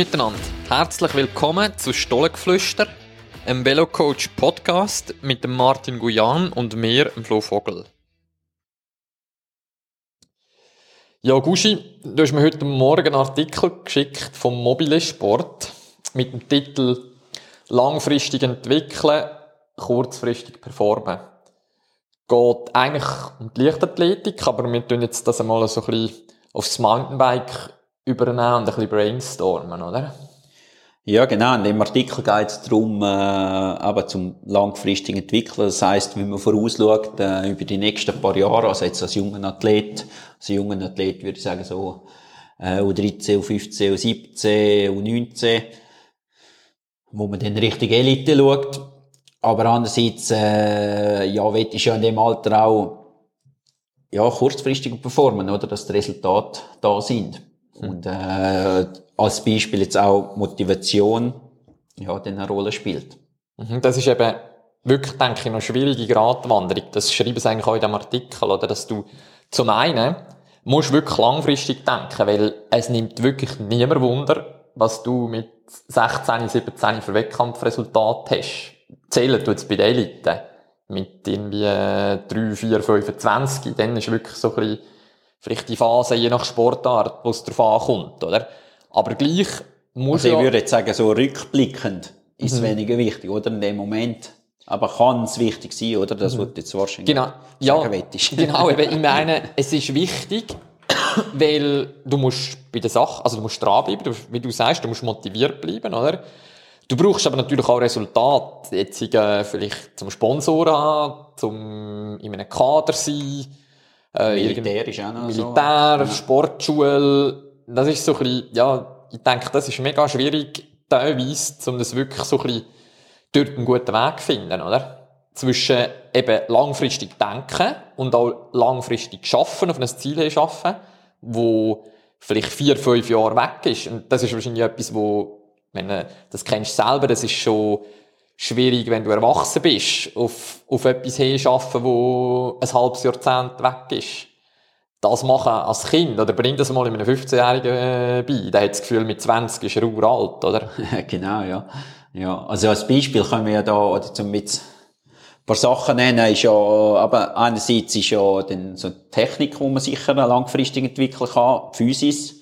miteinander. Herzlich willkommen zu Stollengeflüster, einem Velocoach Podcast mit dem Martin Guyan und mir, dem Flo Vogel. Ja, Guschi, du hast mir heute Morgen einen Artikel geschickt vom Mobile Sport mit dem Titel Langfristig entwickeln, kurzfristig performen. Geht eigentlich um die Leichtathletik, aber wir tun jetzt das einmal so ein bisschen aufs Mountainbike übernehmen und ein bisschen brainstormen, oder? Ja, genau. In dem Artikel geht es darum, äh, aber zum langfristigen Entwickeln. Das heisst, wenn man vorausschaut, äh, über die nächsten paar Jahre, also jetzt als junger Athlet, als junger Athlet würde ich sagen so, äh, U13, U15, U17, U19, wo man dann Richtung Elite schaut. Aber andererseits, äh, ja, will ich ja in dem Alter auch, ja, kurzfristig performen, oder? Dass die Resultate da sind. Und äh, als Beispiel jetzt auch Motivation ja, dann eine Rolle spielt. Mhm, das ist eben wirklich, denke ich, eine schwierige Gratwanderung. Das schreiben sie eigentlich auch in dem Artikel, oder? Dass du zum einen musst wirklich langfristig denken, weil es nimmt wirklich niemand Wunder, was du mit 16, 17 für Wettkampfresultat hast. Zählen tut es bei den Eliten. Mit irgendwie 3, 4, 25. Dann ist wirklich so ein bisschen vielleicht die Phase je nach Sportart, wo es darauf ankommt, oder? Aber gleich muss also ich ja würde jetzt sagen, so rückblickend ist es mhm. weniger wichtig, oder? In dem Moment. Aber kann es wichtig sein, oder? Das mhm. wird jetzt wahrscheinlich genau. ja, genau, eben, ich meine, es ist wichtig, weil du musst bei der Sache, also du musst dranbleiben, du, wie du sagst, du musst motiviert bleiben, oder? Du brauchst aber natürlich auch Resultate, jetzt äh, vielleicht zum Sponsoren haben, zum in einem Kader sein, äh, Militär ist auch noch Militär, so. Sportschule, das ist so ein bisschen, ja, ich denke, das ist mega schwierig, teilweise, um das wirklich so ein bisschen dort einen guten Weg zu finden, oder? Zwischen eben langfristig denken und auch langfristig schaffen, auf ein Ziel schaffen, wo vielleicht vier, fünf Jahre weg ist. Und das ist wahrscheinlich etwas, wo, wenn du das kennst selber, das ist schon schwierig, wenn du erwachsen bist, auf, auf etwas hinschaffen, wo ein halbes Jahrzehnt weg ist. Das machen als Kind, oder bring das mal in einem 15-Jährigen äh, bei. Der hat das Gefühl, mit 20 ist er uralt, oder? genau, ja. Ja, also als Beispiel können wir ja da, oder zum mit ein paar Sachen nennen, ist ja, aber einerseits ist ja dann so eine Technik, die man sicher langfristig entwickeln kann, Physis,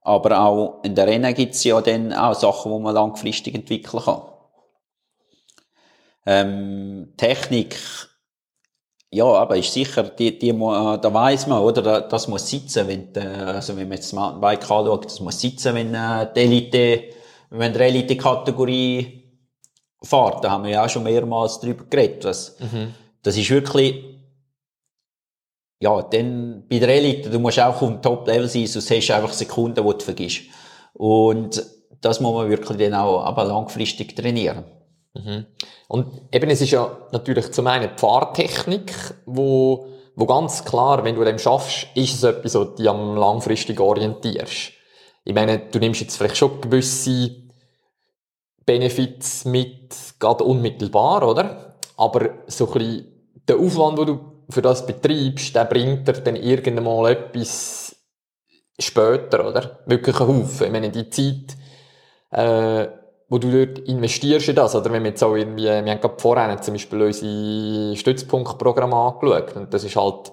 aber auch in der Rennen gibt es ja dann auch Sachen, die man langfristig entwickeln kann. Ähm, Technik, ja, aber ist sicher, die, die, da weiß man, oder, das muss sitzen, wenn, also wenn man jetzt das Mountainbike anschaut, das muss sitzen, wenn äh, die Elite, wenn die Elite-Kategorie fährt, da haben wir ja auch schon mehrmals drüber geredet, was, mhm. das ist wirklich, ja, dann bei der Elite, du musst auch auf dem Top-Level sein, sonst hast du einfach Sekunden, die du vergisst. Und das muss man wirklich dann auch aber langfristig trainieren. Mhm. Und eben, es ist ja natürlich zum einen die Fahrtechnik, wo, wo ganz klar, wenn du dem schaffst, ist es etwas, du dich am langfristig orientierst. Ich meine, du nimmst jetzt vielleicht schon gewisse Benefits mit, gerade unmittelbar, oder? Aber so ein bisschen der Aufwand, den du für das betreibst, der bringt dir dann irgendwann mal etwas später, oder? Wirklich einen Haufen. Ich meine, die Zeit, äh, wo du dort investierst in das, oder? Wenn wir jetzt auch irgendwie, wir haben gerade vorher zum Beispiel unsere Stützpunktprogramme angeschaut, und das ist halt,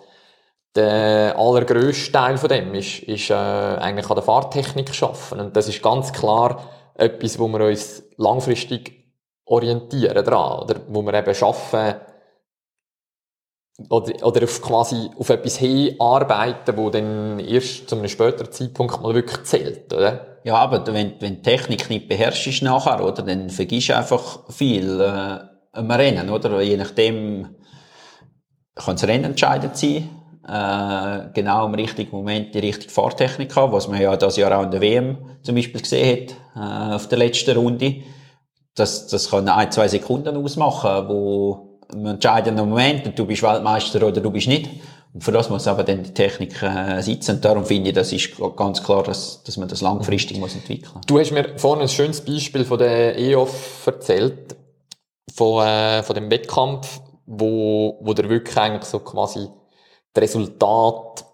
der allergrösste Teil von dem ist, ist äh, eigentlich an der Fahrtechnik schaffen. Und das ist ganz klar etwas, wo wir uns langfristig orientieren dran, oder? Wo wir eben schaffen, oder, oder auf quasi auf etwas hinarbeiten, wo dann erst zu einem späteren Zeitpunkt mal wirklich zählt, oder? Ja, aber wenn, wenn die Technik nicht beherrschst nachher, oder, dann vergisst du einfach viel äh, am Rennen, oder? Je nachdem kann das Rennen entscheidend sein. Äh, genau im richtigen Moment die richtige Fahrtechnik haben, was man ja das Jahr auch in der WM zum Beispiel gesehen hat, äh, auf der letzten Runde. Das, das kann ein, zwei Sekunden ausmachen, wo im entscheidenden Moment, und du bist Weltmeister oder du bist nicht. Und für das muss aber dann die Technik äh, sitzen. Und darum finde ich, das ist ganz klar, dass, dass man das langfristig muss entwickeln Du hast mir vorhin ein schönes Beispiel von der EOF erzählt, von, äh, von dem Wettkampf, wo, wo der wirklich eigentlich so quasi das Resultat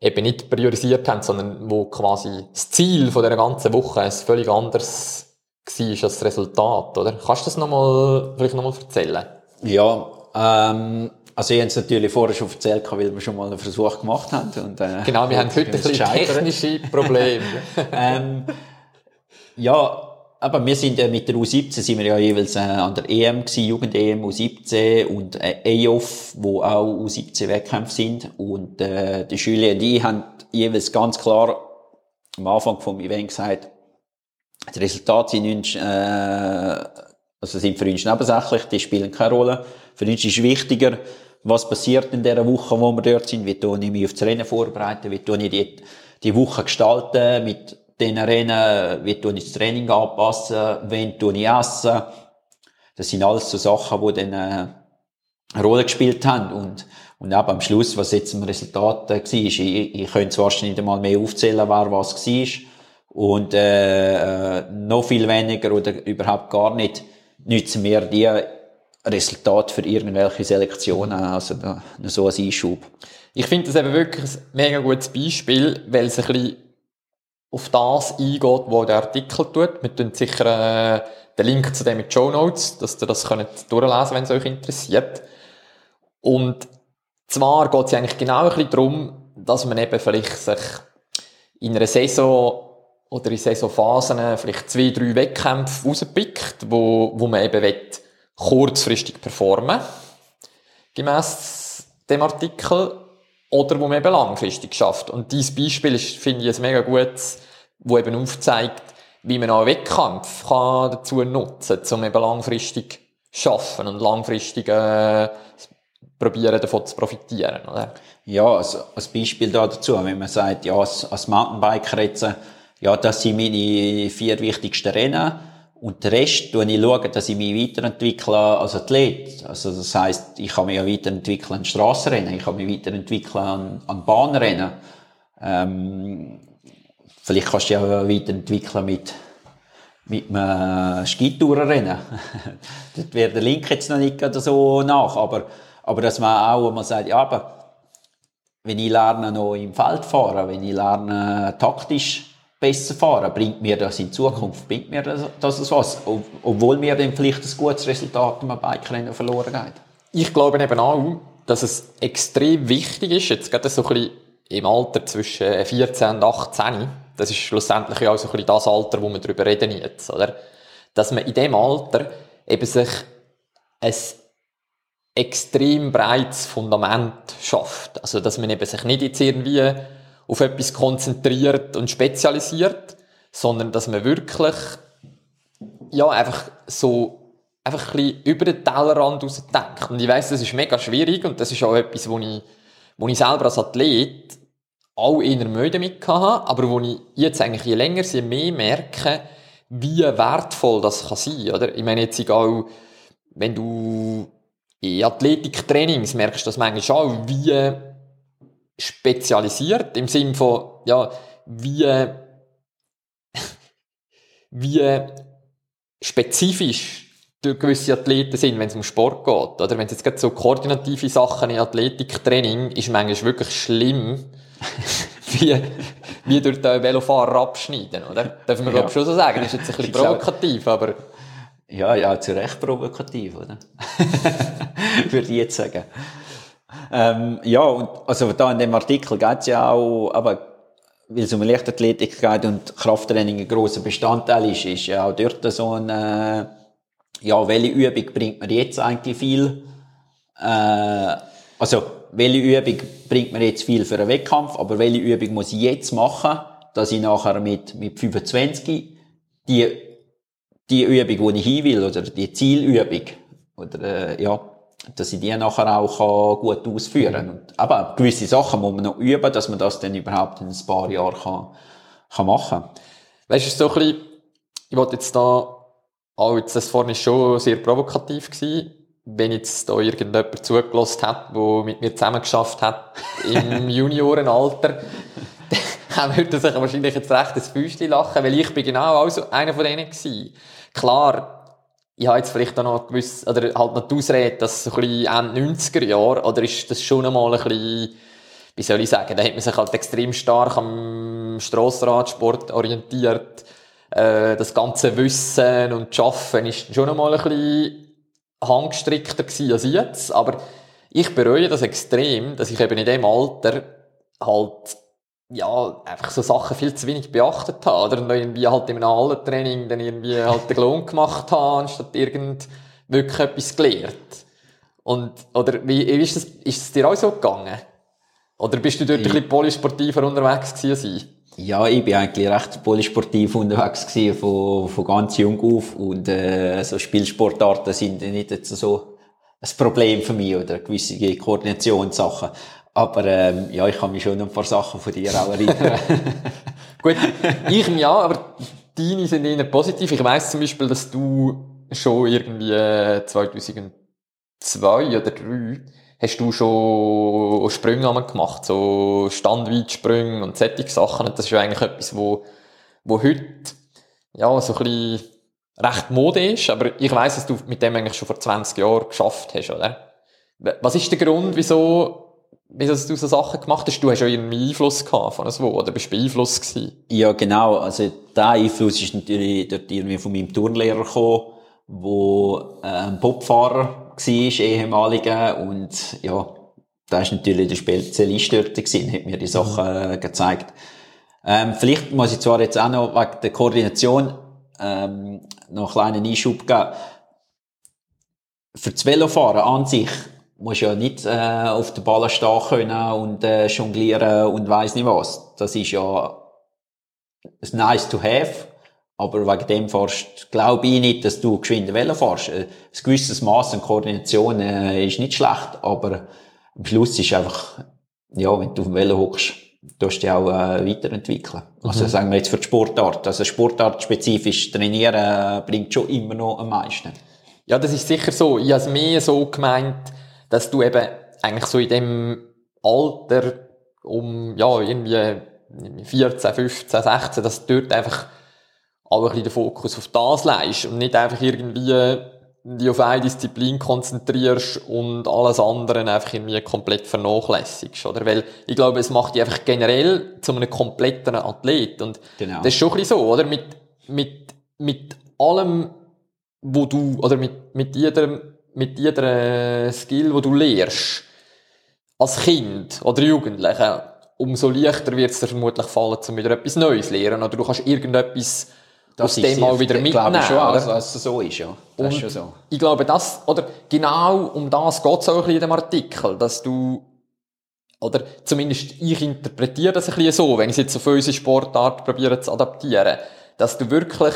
eben nicht priorisiert haben, sondern wo quasi das Ziel von der ganzen Woche ein völlig anderes war als das Resultat, oder? Kannst du das nochmal, vielleicht nochmal erzählen? Ja, ähm, also ich habe es natürlich vorher schon erzählt, weil wir schon mal einen Versuch gemacht haben. Und, äh, genau, wir haben heute ein bisschen technische Probleme. ähm, ja, aber wir sind ja mit der U17 sind wir ja jeweils äh, an der EM gewesen, Jugend-EM U17 und äh, EOF, wo auch U17-Wettkämpfe sind. Und äh, die Schüler und ich haben jeweils ganz klar am Anfang vom Event gesagt, die Resultate sind uns, äh, also sind für uns nebensächlich, die spielen keine Rolle. Für uns ist wichtiger, was passiert in dieser Woche, wo wir dort sind, wie tue ich mich auf das Rennen vorbereiten, wie tue ich die, die Woche gestalten mit den Rennen, wie tue ich das Training anpassen, wen tue ich essen. Das sind alles so Sachen, die dann äh, eine Rolle gespielt haben. Und, und eben am Schluss, was jetzt im Resultat äh, war, ich, ich könnte zwar nicht einmal mehr aufzählen, wer was war. Und äh, äh, noch viel weniger oder überhaupt gar nicht nützen mir die Resultate für irgendwelche Selektionen. Also da, so ein Einschub. Ich finde das eben wirklich ein mega gutes Beispiel, weil es ein bisschen auf das eingeht, wo der Artikel tut. Wir tun sicher äh, den Link zu dem in die Show Notes, dass ihr das könnt durchlesen wenn es euch interessiert. Und zwar geht es eigentlich genau ein bisschen darum, dass man eben vielleicht sich in einer Saison oder in Saisonphasen vielleicht zwei, drei Wettkämpfe rauspickt, wo, wo man eben will, kurzfristig performen gemäss dem Artikel oder wo man eben langfristig schafft. Und dieses Beispiel ist, finde ich, ein mega gutes, wo eben aufzeigt, wie man auch einen Wettkampf kann dazu nutzen kann, um eben langfristig zu schaffen und langfristig äh, probieren davon zu profitieren, oder? Ja, also als Beispiel da dazu, wenn man sagt, ja, als, als Mountainbiker jetzt, ja, das sind meine vier wichtigsten Rennen, und der Rest schaue ich, schauen, dass ich mich weiterentwickle als Athlet. Also das heisst, ich kann mich ja weiterentwickeln an Strassenrennen, ich kann mich weiterentwickeln an, an Bahnrennen. Ähm, vielleicht kannst du auch weiterentwickeln mit, mit einem Skitourenrennen. Dort wäre der Link jetzt noch nicht so nach, aber, aber dass man auch mal sagt, ja, aber wenn ich lerne noch im Feld fahren, wenn ich lerne taktisch besser fahren? Bringt mir das in Zukunft? Bringt mir das, das was? Obwohl mir dann vielleicht ein gutes Resultat im Bikerennen verloren geht. Ich glaube eben auch, dass es extrem wichtig ist, jetzt gerade so ein bisschen im Alter zwischen 14 und 18, das ist schlussendlich auch so ein bisschen das Alter, wo wir darüber reden jetzt, oder? Dass man in dem Alter eben sich ein extrem breites Fundament schafft. Also, dass man eben sich nicht jetzt irgendwie auf etwas konzentriert und spezialisiert, sondern dass man wirklich, ja, einfach so, einfach ein bisschen über den Tellerrand raus denkt. Und ich weiss, das ist mega schwierig und das ist auch etwas, wo ich, wo ich selber als Athlet auch eher Mühe damit hatte, aber wo ich jetzt eigentlich je länger, je mehr merke, wie wertvoll das kann sein, oder? Ich meine jetzt egal, wenn du in Athletiktrainings merkst du das manchmal auch, wie spezialisiert im Sinne von, ja, wie, wie spezifisch gewisse Athleten sind, wenn es um Sport geht. Oder wenn es jetzt gerade so koordinative Sachen in Athletiktraining ist manchmal wirklich schlimm, wie, wie durch den Velofahrer abschneiden, oder? Dürfen wir, ja. glaube schon so sagen. Das ist jetzt ein bisschen provokativ, aber... Ja, ja, zu Recht provokativ, oder? Würde ich jetzt sagen. Ähm, ja, und also da in dem Artikel geht es ja auch, aber weil es um Leichtathletik geht und Krafttraining ein grosser Bestandteil ist, ist ja auch dort so ein, äh, ja, welche Übung bringt mir jetzt eigentlich viel? Äh, also, welche Übung bringt mir jetzt viel für einen Wettkampf, aber welche Übung muss ich jetzt machen, dass ich nachher mit, mit 25 die, die Übung, wo ich hin will, oder die Zielübung, oder, äh, ja, dass ich die nachher auch gut ausführen kann. Und, aber gewisse Sachen muss man noch üben, dass man das dann überhaupt in ein paar Jahren kann, kann machen kann. Weißt du, so ein bisschen, ich wollte jetzt da, auch jetzt, das vorhin schon sehr provokativ gewesen, wenn jetzt da irgendjemand zugelassen hat, der mit mir zusammen geschafft hat, im Juniorenalter, dann würde sich wahrscheinlich jetzt recht ein Füßchen lachen, weil ich bin genau auch so einer von denen gewesen. Klar, ich habe jetzt vielleicht auch noch gewiss, oder halt noch die Ausrede, dass so ein bisschen Ende 90er Jahre, oder ist das schon einmal ein bisschen, wie soll ich sagen, da hat man sich halt extrem stark am Strassenradsport orientiert. Äh, das ganze Wissen und Schaffen ist schon noch mal ein bisschen handgestrickter gewesen als jetzt, aber ich bereue das extrem, dass ich eben in dem Alter halt ja, einfach so Sachen viel zu wenig beachtet habe. Oder dann irgendwie halt in einem Hallentraining dann irgendwie halt den Lohn gemacht habe, anstatt irgend wirklich etwas gelernt. Und, oder wie, wie ist das, ist es dir auch so gegangen? Oder bist du dort ich, ein bisschen polysportiver unterwegs gewesen? Ja, ich bin eigentlich recht polysportiv unterwegs gewesen, von, von ganz jung auf. Und, äh, so Spielsportarten sind nicht jetzt so ein Problem für mich oder gewisse Koordinationssachen. Aber ähm, ja, ich kann mich schon ein paar Sachen von dir auch erinnern. Gut, ich ja, aber deine sind eher positiv. Ich weiss zum Beispiel, dass du schon irgendwie 2002 äh, oder 2003 hast du schon Sprünge gemacht, so Standweitsprünge und solche Sachen. Das ist ja eigentlich etwas, wo, wo heute ja, so ein bisschen recht Mode ist. Aber ich weiss, dass du mit dem eigentlich schon vor 20 Jahren geschafft hast, oder? Was ist der Grund, wieso wie du so Sachen gemacht hast, du hast ja irgendwie Einfluss gehabt von so, oder bist du beeinflusst gewesen? Ja, genau. Also, der Einfluss ist natürlich dort irgendwie von meinem Turnlehrer gekommen, wo äh, ein Popfahrer war, ehemaliger, und ja, da ist natürlich der Spezialist dort gewesen, hat mir die Sachen mhm. gezeigt. Ähm, vielleicht muss ich zwar jetzt auch noch wegen der Koordination ähm, noch einen kleinen Einschub geben. Für das Velofahren an sich musst ja nicht äh, auf der Ball stehen können und äh, jonglieren und weiss nicht was. Das ist ja nice to have, aber wegen dem fährst, glaube ich nicht, dass du geschwind Velo fährst. Ein gewisses Maß an Koordination äh, ist nicht schlecht, aber am Schluss ist einfach, ja, wenn du auf dem Velo hockst, du dich auch äh, weiterentwickeln. Also mhm. Also sagen wir jetzt für die Sportart. Also Sportart spezifisch trainieren äh, bringt schon immer noch am meisten. Ja, das ist sicher so. Ich habe es mehr so gemeint, dass du eben eigentlich so in dem Alter um, ja, irgendwie 14, 15, 16, dass du dort einfach auch ein bisschen den Fokus auf das leist und nicht einfach irgendwie die auf eine Disziplin konzentrierst und alles andere einfach irgendwie komplett vernachlässigst, oder? Weil ich glaube, es macht dich einfach generell zu einem kompletten Athlet und genau. das ist schon ein bisschen so, oder? Mit, mit, mit allem, wo du, oder mit, mit jedem mit jeder Skill, wo du lernst, als Kind oder Jugendliche, umso leichter wird es dir vermutlich fallen, um wieder etwas Neues zu lernen. Oder du kannst irgendetwas das aus dem mal wieder mitnehmen. Ich schon, also, dass es so ist, ja. Das Und ist schon so. Ich glaube, das, oder genau um das geht es auch ein bisschen in dem Artikel, dass du, oder zumindest ich interpretiere das ein bisschen so, wenn ich es jetzt auf unsere Sportart probiere zu adaptieren, dass du wirklich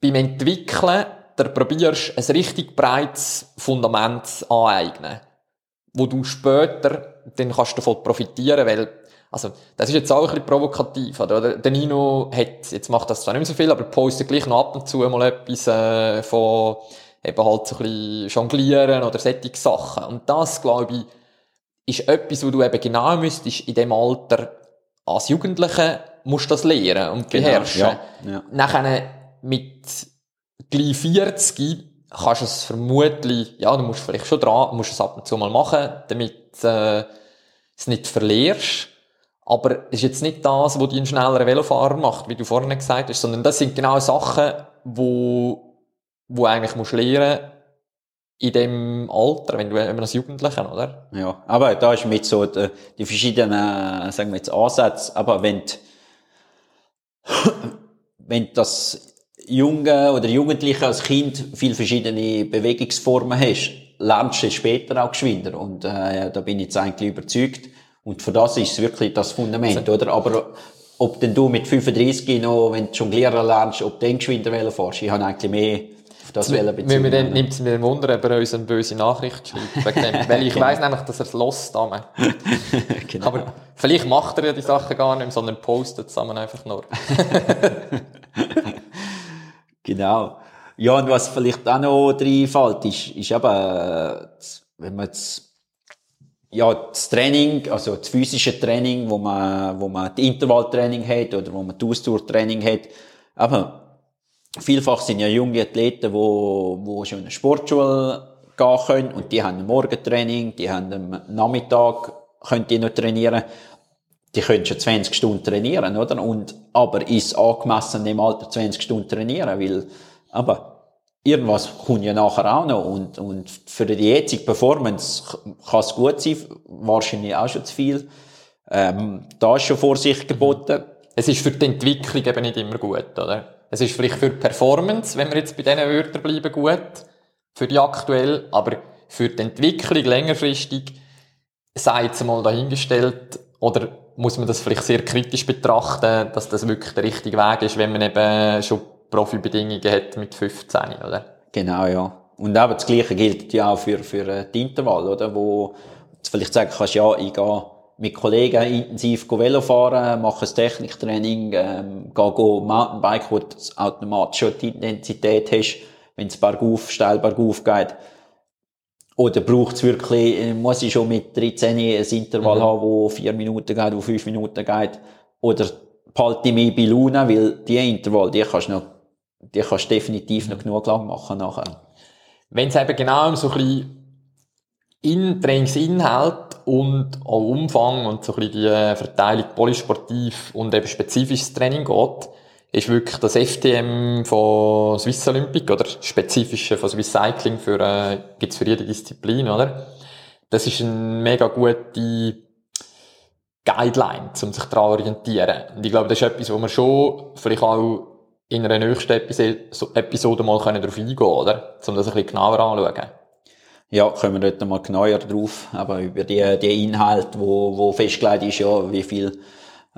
beim Entwickeln dir probierst, ein richtig breites Fundament aneignen, wo du später dann kannst du davon profitieren, weil also, das ist jetzt auch ein bisschen provokativ, oder? Der Nino hat, jetzt macht das zwar nicht mehr so viel, aber postet gleich noch ab und zu mal etwas, äh, von, eben halt so ein bisschen jonglieren oder solche Sachen. Und das, glaube ich, ist etwas, wo du eben genau müsstest in dem Alter als Jugendliche musst das lernen und genau, beherrschen. Genau, ja, ja. Nachher mit gleich 40 kannst du es vermutlich, ja, du musst vielleicht schon dran, musst es ab und zu mal machen, damit äh, es nicht verlierst. Aber es ist jetzt nicht das, was dich einen schnelleren Velofahrer macht, wie du vorhin gesagt hast, sondern das sind genau Sachen, wo, wo eigentlich musst lernen in dem Alter, wenn du wenn als Jugendlicher, oder? Ja, aber da ist mit so die, die verschiedenen, sagen wir jetzt Ansätze, aber wenn wenn das Junge oder Jugendliche als Kind viel verschiedene Bewegungsformen hast, lernst du später auch geschwinder. Und äh, da bin ich jetzt eigentlich überzeugt. Und für das ist es wirklich das Fundament, also, oder? Aber ob denn du mit 35 noch, wenn du jonglieren lernst, ob du dann geschwinder wählen fährst, ich habe eigentlich mehr auf das Wellen bezogen. Wenn nimmt es mir ein Wunder, ob er uns eine böse Nachricht schreibt. Weil ich genau. weiss nämlich, dass er es lost genau. Aber vielleicht macht er ja die Sachen gar nicht, sondern postet es einfach nur. Genau. Ja, und was vielleicht auch noch reinfällt, ist, ist eben, wenn man jetzt, ja, das Training, also das physische Training, wo man, wo man das Intervalltraining hat oder wo man das Ausdauertraining hat, aber vielfach sind ja junge Athleten, wo, wo schon in eine Sportschule gehen können und die haben ein Morgentraining, die haben am Nachmittag können die nicht trainieren. Die können schon 20 Stunden trainieren, oder? Und, aber ist angemessen im Alter 20 Stunden trainieren, weil, aber irgendwas kommt ja nachher auch noch und, und für die jetzige Performance kann es gut sein, wahrscheinlich auch schon zu viel. Ähm, da ist schon Vorsicht geboten. Es ist für die Entwicklung eben nicht immer gut, oder? Es ist vielleicht für die Performance, wenn wir jetzt bei diesen Wörtern bleiben, gut, für die aktuell, aber für die Entwicklung längerfristig, sei jetzt mal dahingestellt, oder muss man das vielleicht sehr kritisch betrachten, dass das wirklich der richtige Weg ist, wenn man eben schon Profibedingungen hat mit 15, oder? Genau, ja. Und eben das Gleiche gilt ja auch für, für äh, die Intervall, oder? Wo du vielleicht sagen kannst, ja, ich gehe mit Kollegen intensiv Velo fahren, mache ein Techniktraining, ähm, gehe go Mountainbike, wo du automatisch schon die Intensität hast, wenn es bergauf, steil bergauf geht. Oder braucht es wirklich, äh, muss ich schon mit 13 ein Intervall mhm. haben, wo 4 Minuten geht, wo 5 Minuten geht? Oder behalte ich mich bei Luna, weil die Intervall, die kannst du noch, die kannst du definitiv noch genug lang machen nachher. Wenn es eben genau um so ein bisschen in Trainingsinhalt und auch Umfang und so ein bisschen die Verteilung polysportiv und eben spezifisches Training geht, ist wirklich das FTM von Swiss Olympic oder spezifische von Swiss Cycling für, äh, gibt's für jede Disziplin, oder? Das ist eine mega gute Guideline, um sich daran orientieren. Und ich glaube, das ist etwas, wo wir schon vielleicht auch in einer nächsten Episode, mal darauf eingehen können, oder? Um das ein bisschen genauer anzuschauen. Ja, kommen wir dort mal genauer drauf, aber über die, die Inhalte, wo, wo festgelegt ist, ja, wie viel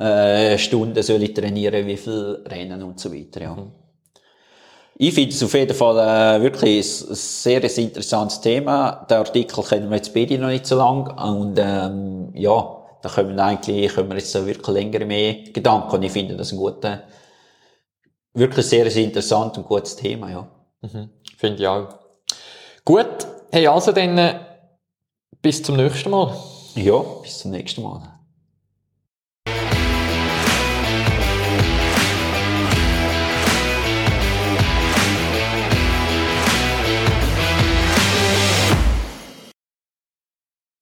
äh, Stunden soll ich trainieren, wie viel Rennen und so weiter, ja. Mhm. Ich finde es auf jeden Fall äh, wirklich ein sehr ein interessantes Thema. Den Artikel kennen wir jetzt beide noch nicht so lang und ähm, ja, da können wir eigentlich können wir jetzt wirklich länger mehr Gedanken und ich finde das ein guter, wirklich sehr, sehr interessant und gutes Thema, ja. Mhm. Finde ich auch. Gut, Hey, also dann, äh, bis zum nächsten Mal. Ja, bis zum nächsten Mal.